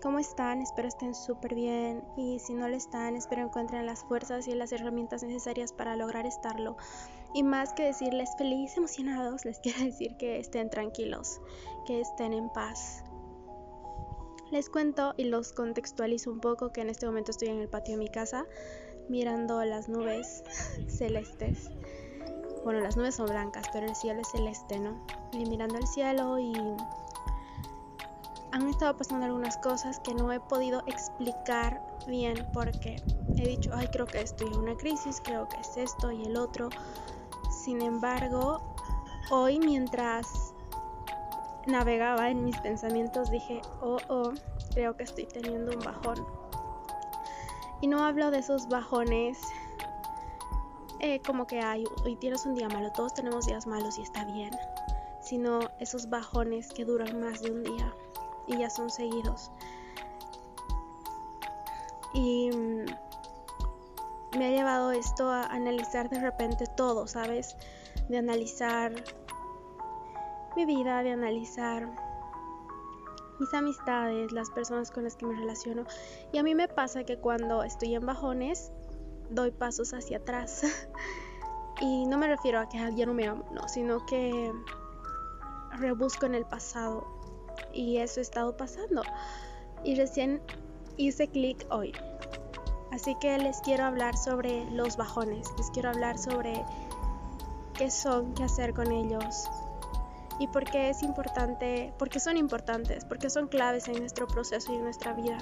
¿cómo están? Espero estén súper bien y si no lo están, espero encuentren las fuerzas y las herramientas necesarias para lograr estarlo. Y más que decirles feliz, emocionados, les quiero decir que estén tranquilos, que estén en paz. Les cuento y los contextualizo un poco que en este momento estoy en el patio de mi casa mirando las nubes celestes. Bueno, las nubes son blancas, pero el cielo es celeste, ¿no? Y mirando el cielo y han estado pasando algunas cosas que no he podido explicar bien porque he dicho, ay, creo que estoy en una crisis, creo que es esto y el otro. Sin embargo, hoy mientras navegaba en mis pensamientos dije, oh, oh, creo que estoy teniendo un bajón. Y no hablo de esos bajones eh, como que hay, hoy tienes un día malo, todos tenemos días malos y está bien, sino esos bajones que duran más de un día y ya son seguidos. Y mm, me ha llevado esto a analizar de repente todo, ¿sabes? De analizar mi vida, de analizar mis amistades, las personas con las que me relaciono. Y a mí me pasa que cuando estoy en bajones, doy pasos hacia atrás. y no me refiero a que ya no me amo, no, sino que rebusco en el pasado y eso ha estado pasando. Y recién hice clic hoy. Así que les quiero hablar sobre los bajones, les quiero hablar sobre qué son, qué hacer con ellos y por qué es importante, por qué son importantes, por qué son claves en nuestro proceso y en nuestra vida.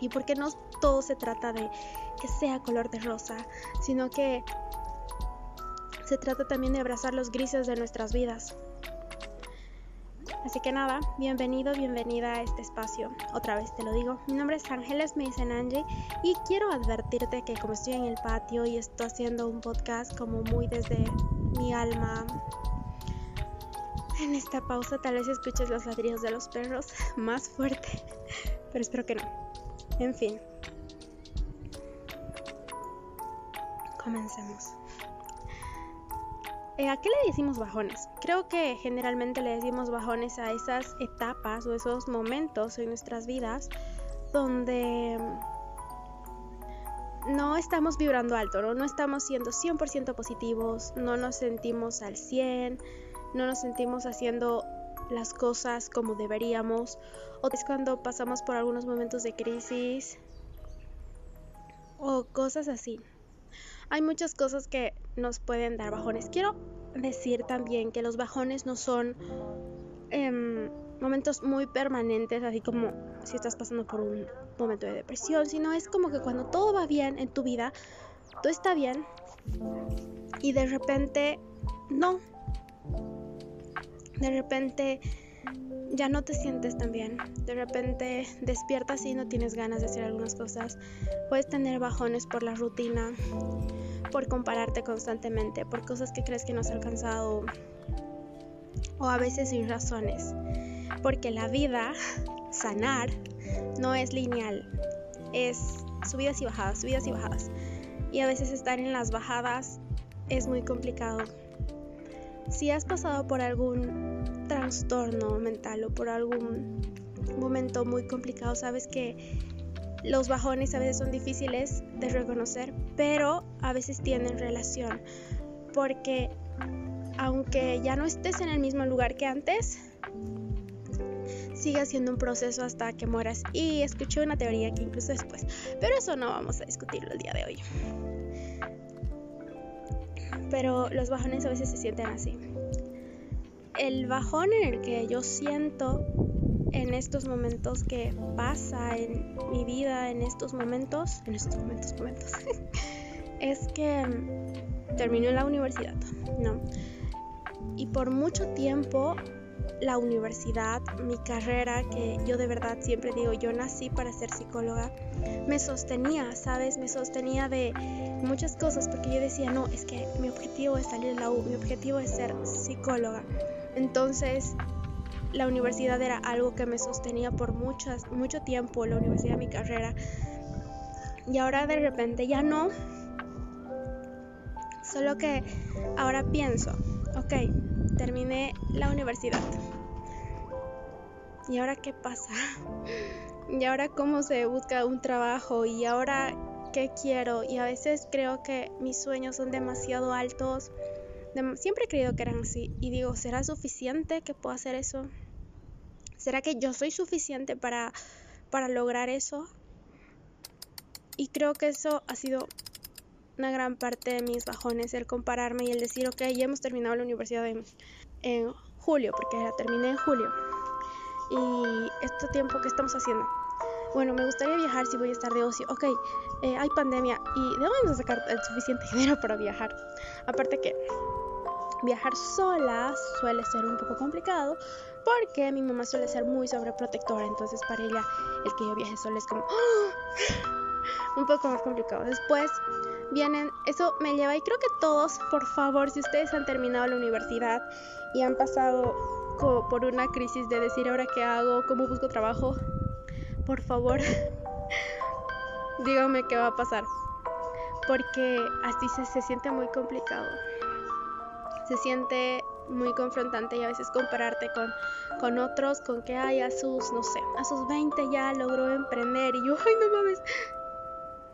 Y por qué no todo se trata de que sea color de rosa, sino que se trata también de abrazar los grises de nuestras vidas. Así que nada, bienvenido, bienvenida a este espacio. Otra vez te lo digo. Mi nombre es Ángeles, me dicen Angie, y quiero advertirte que como estoy en el patio y estoy haciendo un podcast como muy desde mi alma, en esta pausa tal vez escuches los ladridos de los perros más fuerte, pero espero que no. En fin. Comencemos. Eh, ¿A qué le decimos bajones? Creo que generalmente le decimos bajones a esas etapas o esos momentos en nuestras vidas donde no estamos vibrando alto, ¿no? no estamos siendo 100% positivos, no nos sentimos al 100, no nos sentimos haciendo las cosas como deberíamos, o es cuando pasamos por algunos momentos de crisis o cosas así. Hay muchas cosas que nos pueden dar bajones. Quiero decir también que los bajones no son em, momentos muy permanentes, así como si estás pasando por un momento de depresión, sino es como que cuando todo va bien en tu vida, todo está bien y de repente no. De repente ya no te sientes tan bien. De repente despiertas y no tienes ganas de hacer algunas cosas. Puedes tener bajones por la rutina, por compararte constantemente, por cosas que crees que no has alcanzado o a veces sin razones. Porque la vida, sanar, no es lineal. Es subidas y bajadas, subidas y bajadas. Y a veces estar en las bajadas es muy complicado. Si has pasado por algún trastorno mental o por algún momento muy complicado, sabes que los bajones a veces son difíciles de reconocer, pero a veces tienen relación, porque aunque ya no estés en el mismo lugar que antes, sigue siendo un proceso hasta que mueras. Y escuché una teoría que incluso después, pero eso no vamos a discutirlo el día de hoy. Pero los bajones a veces se sienten así el bajón en el que yo siento en estos momentos que pasa en mi vida, en estos momentos, en estos momentos, momentos, es que terminé la universidad, ¿no? Y por mucho tiempo la universidad, mi carrera, que yo de verdad siempre digo, yo nací para ser psicóloga, me sostenía, ¿sabes? Me sostenía de muchas cosas porque yo decía, no, es que mi objetivo es salir de la U, mi objetivo es ser psicóloga. Entonces, la universidad era algo que me sostenía por muchas, mucho tiempo, la universidad, mi carrera. Y ahora de repente ya no. Solo que ahora pienso, ok, terminé la universidad. ¿Y ahora qué pasa? y ahora cómo se busca un trabajo y ahora qué quiero y a veces creo que mis sueños son demasiado altos. siempre he creído que eran así y digo, ¿será suficiente que pueda hacer eso? ¿Será que yo soy suficiente para, para lograr eso? Y creo que eso ha sido una gran parte de mis bajones, el compararme y el decir, ok, ya hemos terminado la universidad en, en julio, porque la terminé en julio. Y este tiempo que estamos haciendo. Bueno, me gustaría viajar si voy a estar de ocio. Ok, eh, hay pandemia y debemos sacar el suficiente dinero para viajar. Aparte que viajar sola suele ser un poco complicado porque mi mamá suele ser muy sobreprotectora. Entonces para ella el que yo viaje sola es como un poco más complicado. Después vienen, eso me lleva y creo que todos, por favor, si ustedes han terminado la universidad y han pasado por una crisis de decir ahora qué hago, cómo busco trabajo, por favor, díganme qué va a pasar. Porque así se, se siente muy complicado. Se siente muy confrontante y a veces compararte con, con otros, con que hay a sus, no sé, a sus 20 ya logró emprender y yo, ay no mames,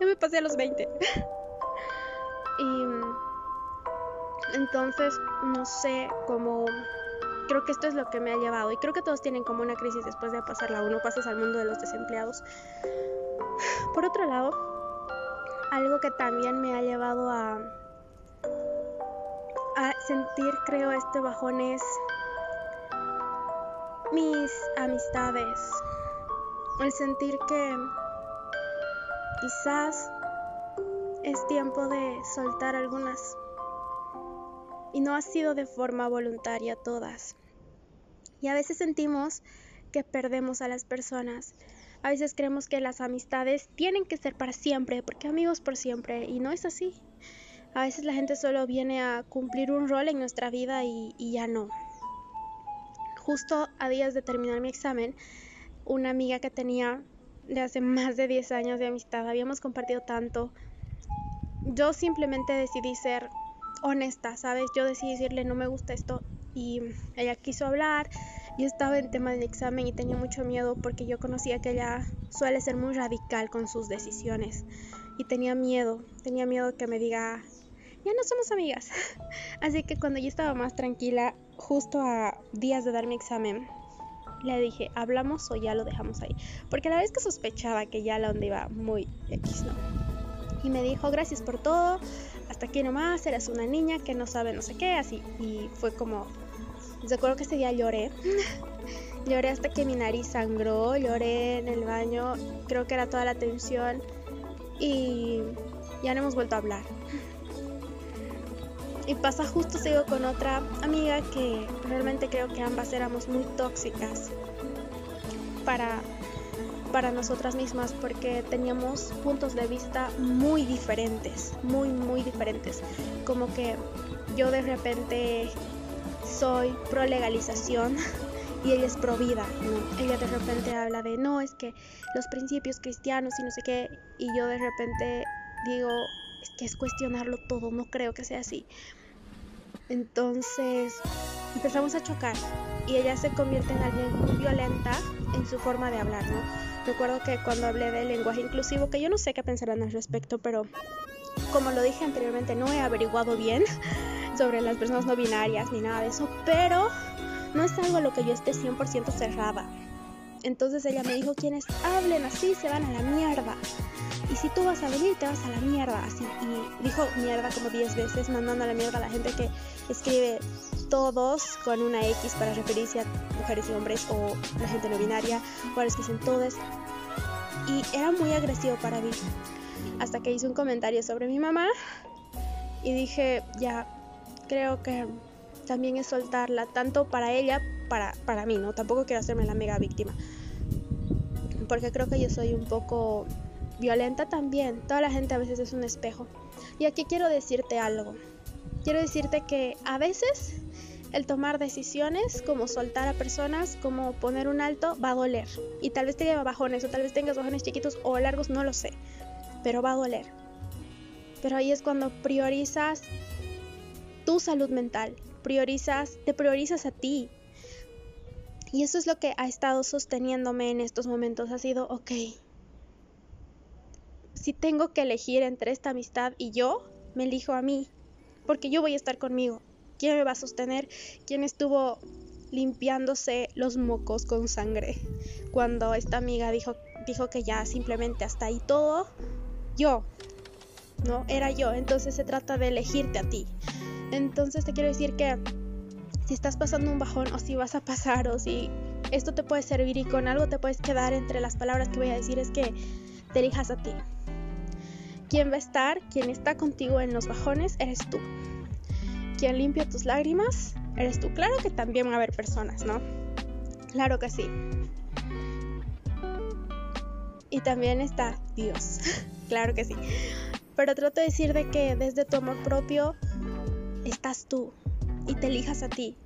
ya me pasé a los 20. y entonces, no sé cómo creo que esto es lo que me ha llevado y creo que todos tienen como una crisis después de pasarla uno pasas al mundo de los desempleados por otro lado algo que también me ha llevado a sentir creo este bajón es mis amistades el sentir que quizás es tiempo de soltar algunas y no ha sido de forma voluntaria todas. Y a veces sentimos que perdemos a las personas. A veces creemos que las amistades tienen que ser para siempre, porque amigos por siempre, y no es así. A veces la gente solo viene a cumplir un rol en nuestra vida y, ya no. Justo a días de terminar mi examen, una amiga que tenía de hace más de 10 años de amistad, habíamos compartido tanto, yo simplemente decidí ser honesta, ¿sabes? Yo decidí decirle no me gusta esto y ella quiso hablar. Yo estaba en tema del examen y tenía mucho miedo porque yo conocía que ella suele ser muy radical con sus decisiones y tenía miedo, tenía miedo que me diga, ya no somos amigas. Así que cuando yo estaba más tranquila, justo a días de dar mi examen, le dije, ¿hablamos o ya lo dejamos ahí? Porque la vez que sospechaba que ya la onda iba muy X. Y me dijo, gracias por todo, hasta aquí nomás, eras una niña que no sabe no sé qué, así. Y fue como, recuerdo que ese día lloré. lloré hasta que mi nariz sangró, lloré en el baño, creo que era toda la tensión y ya no hemos vuelto a hablar. Y pasa justo sigo con otra amiga que realmente creo que ambas éramos muy tóxicas para para nosotras mismas porque teníamos puntos de vista muy diferentes, muy, muy diferentes. Como que yo de repente soy pro legalización y ella es pro vida, Ella de repente habla de, no, es que los principios cristianos y no sé qué, y yo de repente digo, es que es cuestionarlo todo, no creo que sea así. Entonces empezamos a chocar y ella se convierte en alguien muy violenta en su forma de hablar, ¿no? Recuerdo que cuando hablé del lenguaje inclusivo, que yo no sé qué pensarán al respecto, pero como lo dije anteriormente, no he averiguado bien sobre las personas no binarias ni nada de eso, pero no es algo a lo que yo esté 100% cerrada. Entonces ella me dijo, quienes hablen así se van a la mierda. Y si tú vas a venir, te vas a la mierda. Así. Y dijo mierda como 10 veces, mandando a la mierda a la gente que escribe todos con una X para referirse a mujeres y hombres o la gente no binaria o a los que dicen todos. Y era muy agresivo para mí. Hasta que hice un comentario sobre mi mamá y dije, ya, creo que también es soltarla, tanto para ella, para, para mí, ¿no? Tampoco quiero hacerme la mega víctima. Porque creo que yo soy un poco violenta también. Toda la gente a veces es un espejo. Y aquí quiero decirte algo. Quiero decirte que a veces el tomar decisiones, como soltar a personas, como poner un alto, va a doler. Y tal vez te lleva bajones, o tal vez tengas bajones chiquitos o largos, no lo sé. Pero va a doler. Pero ahí es cuando priorizas tu salud mental, priorizas, te priorizas a ti. Y eso es lo que ha estado sosteniéndome en estos momentos. Ha sido, ok, si tengo que elegir entre esta amistad y yo, me elijo a mí, porque yo voy a estar conmigo. ¿Quién me va a sostener? ¿Quién estuvo limpiándose los mocos con sangre cuando esta amiga dijo, dijo que ya simplemente hasta ahí todo? Yo, ¿no? Era yo. Entonces se trata de elegirte a ti. Entonces te quiero decir que si estás pasando un bajón o si vas a pasar o si esto te puede servir y con algo te puedes quedar entre las palabras que voy a decir es que te elijas a ti. Quien va a estar, quien está contigo en los bajones, eres tú. Quien limpia tus lágrimas, eres tú. Claro que también van a haber personas, ¿no? Claro que sí. Y también está Dios. claro que sí. Pero trato de decir de que desde tu amor propio estás tú y te elijas a ti.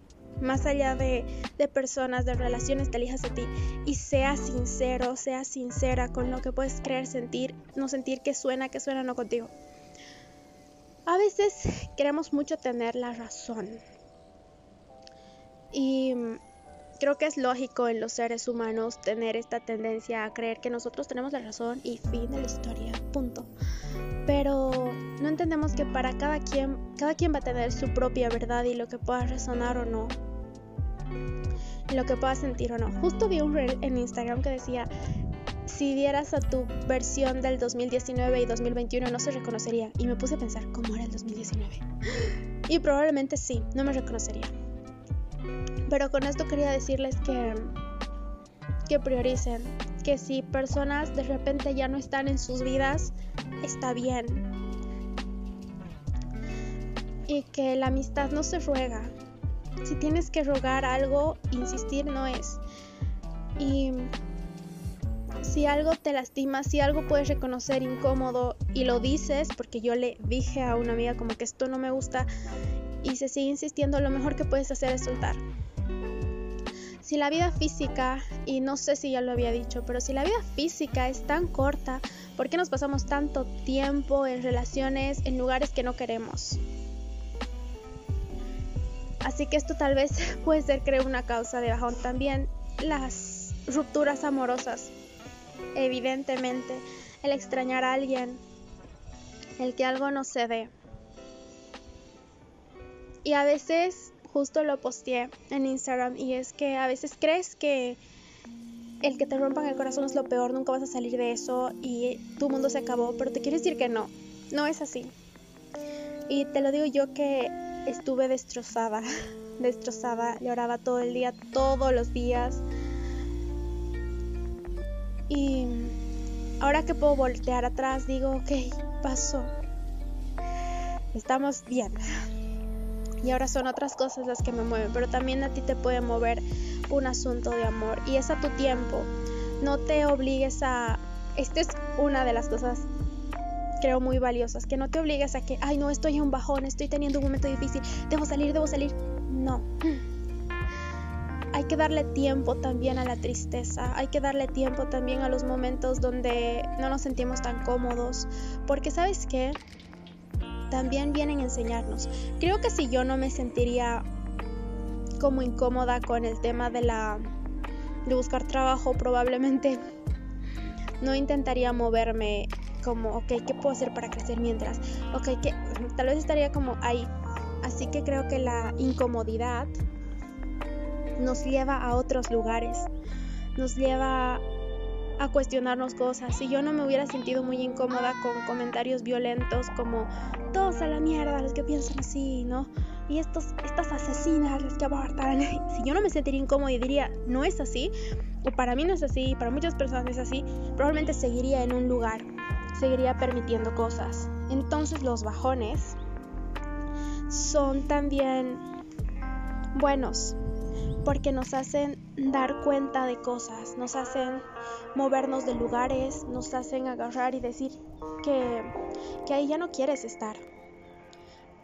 Más allá de, de personas, de relaciones, te elijas a ti. Y sea sincero, sea sincera con lo que puedes creer, sentir, no sentir que suena, que suena no contigo. A veces queremos mucho tener la razón. Y creo que es lógico en los seres humanos tener esta tendencia a creer que nosotros tenemos la razón y fin de la historia, punto. Pero no entendemos que para cada quien, cada quien va a tener su propia verdad y lo que pueda resonar o no. Lo que pueda sentir o no. Justo vi un reel en Instagram que decía, si dieras a tu versión del 2019 y 2021 no se reconocería. Y me puse a pensar, ¿cómo era el 2019? Y probablemente sí, no me reconocería. Pero con esto quería decirles que, que prioricen, que si personas de repente ya no están en sus vidas, está bien. Y que la amistad no se ruega. Si tienes que rogar algo, insistir no es. Y si algo te lastima, si algo puedes reconocer incómodo y lo dices, porque yo le dije a una amiga como que esto no me gusta y se sigue insistiendo, lo mejor que puedes hacer es soltar si la vida física, y no sé si ya lo había dicho, pero si la vida física es tan corta, ¿por qué nos pasamos tanto tiempo en relaciones, en lugares que no queremos? Así que esto tal vez puede ser, creo, una causa de bajón. También las rupturas amorosas. Evidentemente, el extrañar a alguien, el que algo no se dé. Y a veces justo lo posteé en Instagram y es que a veces crees que el que te rompan el corazón es lo peor, nunca vas a salir de eso y tu mundo se acabó, pero te quiero decir que no, no es así. Y te lo digo yo que estuve destrozada, destrozada, lloraba todo el día, todos los días. Y ahora que puedo voltear atrás, digo, ok, pasó. Estamos bien, y ahora son otras cosas las que me mueven, pero también a ti te puede mover un asunto de amor y es a tu tiempo. No te obligues a... Esta es una de las cosas creo muy valiosas, que no te obligues a que, ay no, estoy en un bajón, estoy teniendo un momento difícil, debo salir, debo salir. No. Hay que darle tiempo también a la tristeza, hay que darle tiempo también a los momentos donde no nos sentimos tan cómodos, porque sabes qué, también vienen a enseñarnos. Creo que si yo no me sentiría como incómoda con el tema de la de buscar trabajo, probablemente no intentaría moverme como, ok, ¿qué puedo hacer para crecer mientras? Ok, que tal vez estaría como ahí. Así que creo que la incomodidad nos lleva a otros lugares, nos lleva a cuestionarnos cosas. Si yo no me hubiera sentido muy incómoda con comentarios violentos como todos a la mierda los que piensan así, ¿no? Y estos, estas asesinas las que abortan. Si yo no me sentiría incómoda y diría, no es así, o para mí no es así, para muchas personas es así, probablemente seguiría en un lugar, seguiría permitiendo cosas. Entonces los bajones son también buenos porque nos hacen dar cuenta de cosas, nos hacen movernos de lugares, nos hacen agarrar y decir que, que ahí ya no quieres estar.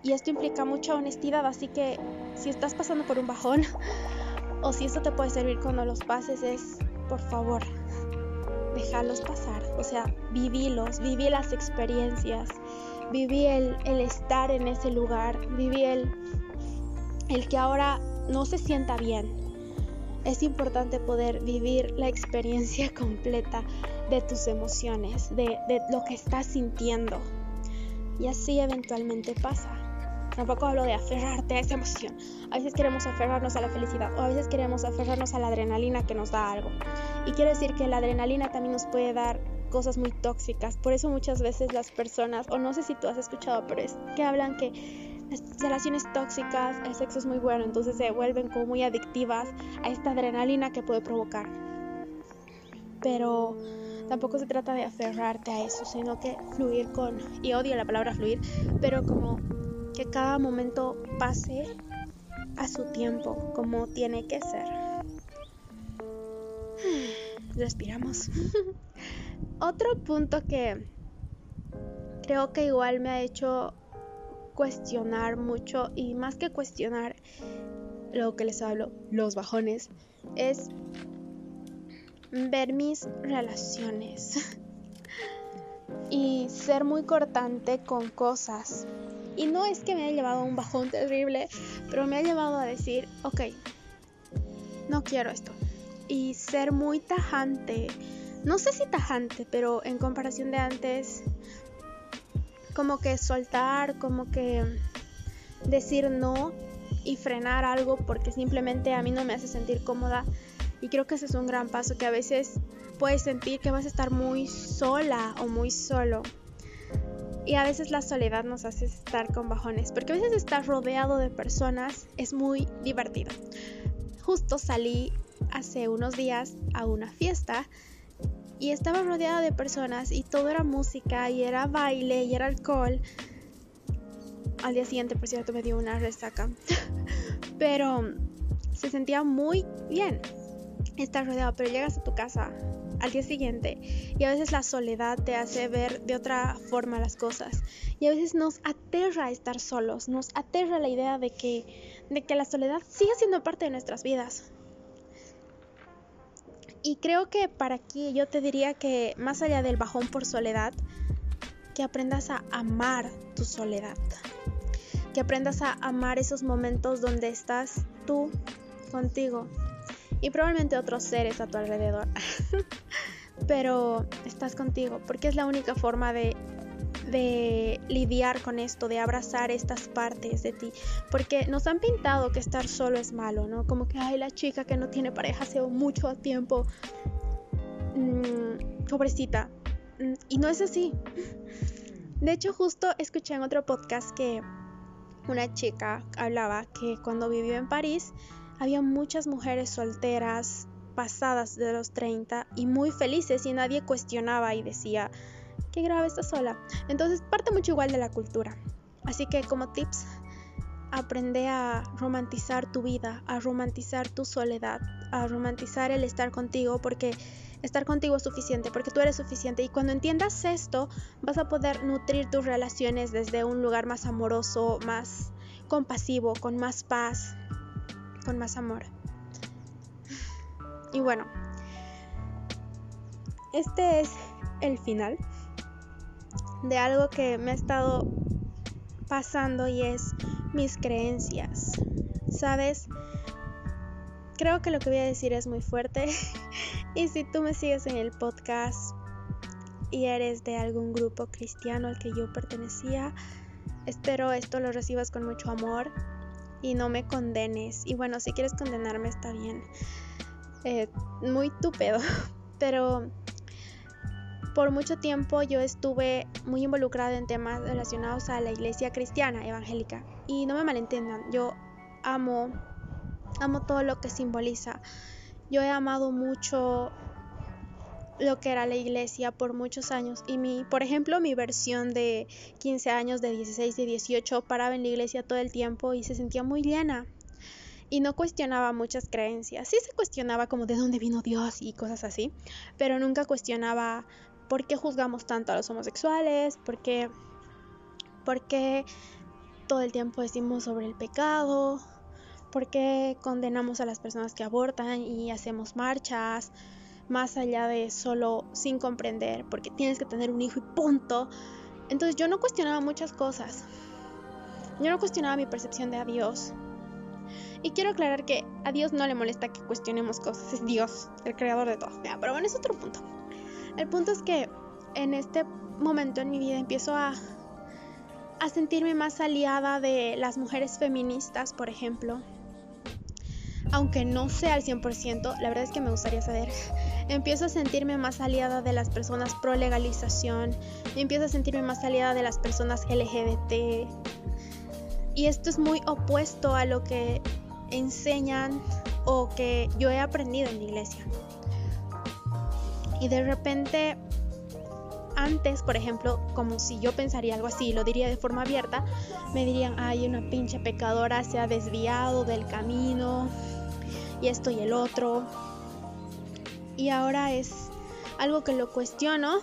Y esto implica mucha honestidad, así que si estás pasando por un bajón o si esto te puede servir cuando los pases es, por favor, déjalos pasar. O sea, vivílos, viví las experiencias, viví el, el estar en ese lugar, viví el, el que ahora no se sienta bien, es importante poder vivir la experiencia completa de tus emociones, de, de lo que estás sintiendo. Y así eventualmente pasa. Tampoco hablo de aferrarte a esa emoción. A veces queremos aferrarnos a la felicidad o a veces queremos aferrarnos a la adrenalina que nos da algo. Y quiero decir que la adrenalina también nos puede dar cosas muy tóxicas. Por eso muchas veces las personas, o no sé si tú has escuchado, pero es que hablan que las relaciones tóxicas, el sexo es muy bueno, entonces se vuelven como muy adictivas a esta adrenalina que puede provocar. Pero tampoco se trata de aferrarte a eso, sino que fluir con, y odio la palabra fluir, pero como que cada momento pase a su tiempo, como tiene que ser. Respiramos. Otro punto que creo que igual me ha hecho cuestionar mucho y más que cuestionar lo que les hablo, los bajones, es ver mis relaciones y ser muy cortante con cosas. Y no es que me haya llevado a un bajón terrible, pero me ha llevado a decir, ok, no quiero esto. Y ser muy tajante no sé si tajante, pero en comparación de antes, como que soltar, como que decir no y frenar algo porque simplemente a mí no me hace sentir cómoda. Y creo que ese es un gran paso que a veces puedes sentir que vas a estar muy sola o muy solo. Y a veces la soledad nos hace estar con bajones, porque a veces estar rodeado de personas es muy divertido. Justo salí hace unos días a una fiesta y estaba rodeada de personas y todo era música y era baile y era alcohol. Al día siguiente, por cierto, me dio una resaca. pero se sentía muy bien estar rodeado, pero llegas a tu casa al día siguiente y a veces la soledad te hace ver de otra forma las cosas y a veces nos aterra estar solos, nos aterra la idea de que, de que la soledad sigue siendo parte de nuestras vidas. Y creo que para aquí yo te diría que más allá del bajón por soledad, que aprendas a amar tu soledad. Que aprendas a amar esos momentos donde estás tú contigo y probablemente otros seres a tu alrededor. Pero estás contigo porque es la única forma de de lidiar con esto, de abrazar estas partes de ti, porque nos han pintado que estar solo es malo, ¿no? Como que, ay, la chica que no tiene pareja hace mucho tiempo, mm, pobrecita, mm, y no es así. De hecho, justo escuché en otro podcast que una chica hablaba que cuando vivió en París había muchas mujeres solteras pasadas de los 30 y muy felices y nadie cuestionaba y decía, qué grave estás sola. Entonces parte mucho igual de la cultura. Así que como tips, aprende a romantizar tu vida, a romantizar tu soledad, a romantizar el estar contigo porque estar contigo es suficiente, porque tú eres suficiente. Y cuando entiendas esto, vas a poder nutrir tus relaciones desde un lugar más amoroso, más compasivo, con más paz, con más amor. Y bueno, este es el final de algo que me ha estado pasando y es mis creencias. ¿Sabes? Creo que lo que voy a decir es muy fuerte y si tú me sigues en el podcast y eres de algún grupo cristiano al que yo pertenecía, espero esto lo recibas con mucho amor y no me condenes. Y bueno, si quieres condenarme está bien. Eh, muy túpido, pero por mucho tiempo yo estuve muy involucrada en temas relacionados a la iglesia cristiana evangélica. Y no me malentiendan, yo amo, amo todo lo que simboliza. Yo he amado mucho lo que era la iglesia por muchos años y mi, por ejemplo, mi versión de 15 años, de 16, de 18 paraba en la iglesia todo el tiempo y se sentía muy llena y no cuestionaba muchas creencias. Sí se cuestionaba como de dónde vino Dios y cosas así, pero nunca cuestionaba ¿Por qué juzgamos tanto a los homosexuales? ¿Por qué, ¿Por qué todo el tiempo decimos sobre el pecado? ¿Por qué condenamos a las personas que abortan y hacemos marchas? Más allá de solo sin comprender, porque tienes que tener un hijo y punto. Entonces yo no cuestionaba muchas cosas. Yo no cuestionaba mi percepción de Dios. Y quiero aclarar que a Dios no le molesta que cuestionemos cosas, es Dios, el creador de todo. pero bueno, es otro punto. El punto es que en este momento en mi vida empiezo a, a sentirme más aliada de las mujeres feministas, por ejemplo. Aunque no sea al 100%, la verdad es que me gustaría saber. Empiezo a sentirme más aliada de las personas pro legalización, empiezo a sentirme más aliada de las personas LGBT. Y esto es muy opuesto a lo que enseñan o que yo he aprendido en la iglesia. Y de repente, antes, por ejemplo, como si yo pensaría algo así, lo diría de forma abierta, me dirían, ay, una pinche pecadora se ha desviado del camino y esto y el otro. Y ahora es algo que lo cuestiono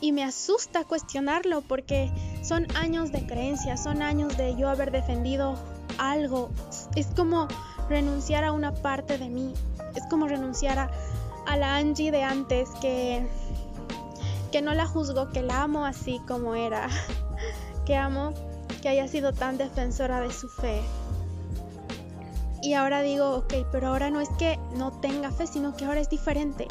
y me asusta cuestionarlo porque son años de creencia, son años de yo haber defendido algo. Es como renunciar a una parte de mí. Es como renunciar a, a la Angie de antes que, que no la juzgo, que la amo así como era. Que amo que haya sido tan defensora de su fe. Y ahora digo, ok, pero ahora no es que no tenga fe, sino que ahora es diferente.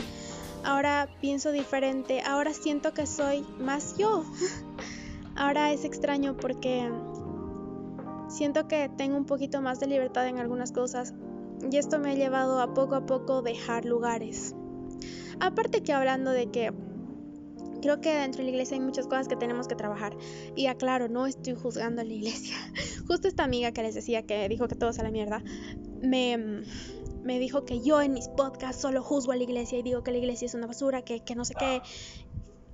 Ahora pienso diferente, ahora siento que soy más yo. Ahora es extraño porque siento que tengo un poquito más de libertad en algunas cosas y esto me ha llevado a poco a poco dejar lugares. Aparte que hablando de que creo que dentro de la iglesia hay muchas cosas que tenemos que trabajar. Y aclaro, no estoy juzgando a la iglesia. Justo esta amiga que les decía que dijo que todo es a la mierda, me, me dijo que yo en mis podcasts solo juzgo a la iglesia y digo que la iglesia es una basura, que, que no sé qué.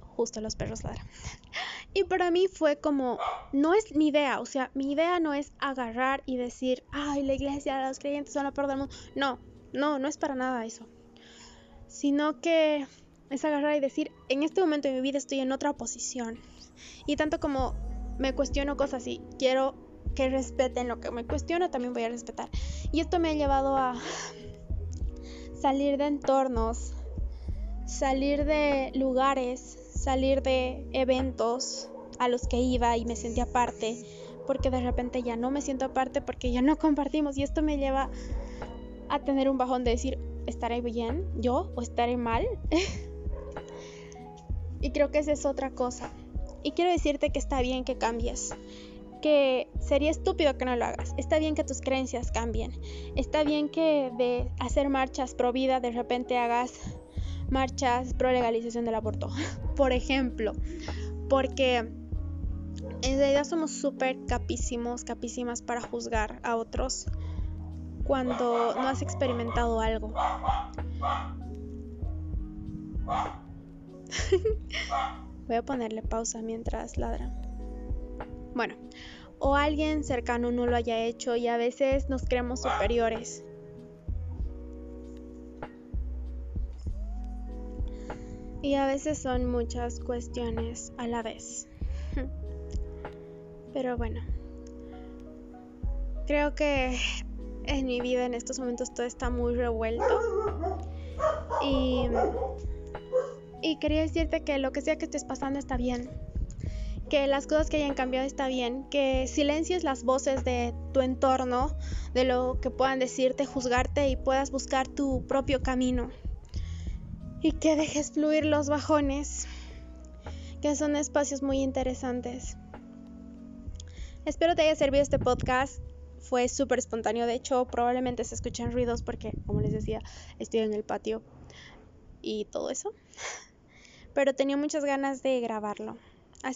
Justo los perros ladran. Y para mí fue como, no es mi idea, o sea, mi idea no es agarrar y decir, ay, la iglesia, los creyentes son la peor del mundo. No, no, no es para nada eso. Sino que es agarrar y decir, en este momento de mi vida estoy en otra posición. Y tanto como me cuestiono cosas y quiero que respeten lo que me cuestiono, también voy a respetar. Y esto me ha llevado a salir de entornos, salir de lugares salir de eventos a los que iba y me sentía aparte, porque de repente ya no me siento aparte porque ya no compartimos y esto me lleva a tener un bajón de decir, ¿estaré bien yo o estaré mal? y creo que esa es otra cosa. Y quiero decirte que está bien que cambies, que sería estúpido que no lo hagas. Está bien que tus creencias cambien. Está bien que de hacer marchas pro vida de repente hagas marchas pro legalización del aborto, por ejemplo, porque en realidad somos súper capísimos, capísimas para juzgar a otros cuando no has experimentado algo. Voy a ponerle pausa mientras ladra. Bueno, o alguien cercano no lo haya hecho y a veces nos creemos superiores y a veces son muchas cuestiones a la vez. Pero bueno, creo que en mi vida en estos momentos todo está muy revuelto. Y, quería decirte que lo que sea que estés pasando está bien. Que las cosas que hayan cambiado está bien. Que silencies las voces de tu entorno, de lo que puedan decirte, juzgarte y puedas buscar tu propio camino y que dejes fluir los bajones, que son espacios muy interesantes. Espero te haya servido este podcast. Fue súper espontáneo, de hecho probablemente se escuchan ruidos porque, como les decía, estoy en el patio y todo eso. Pero tenía muchas ganas de grabarlo. Así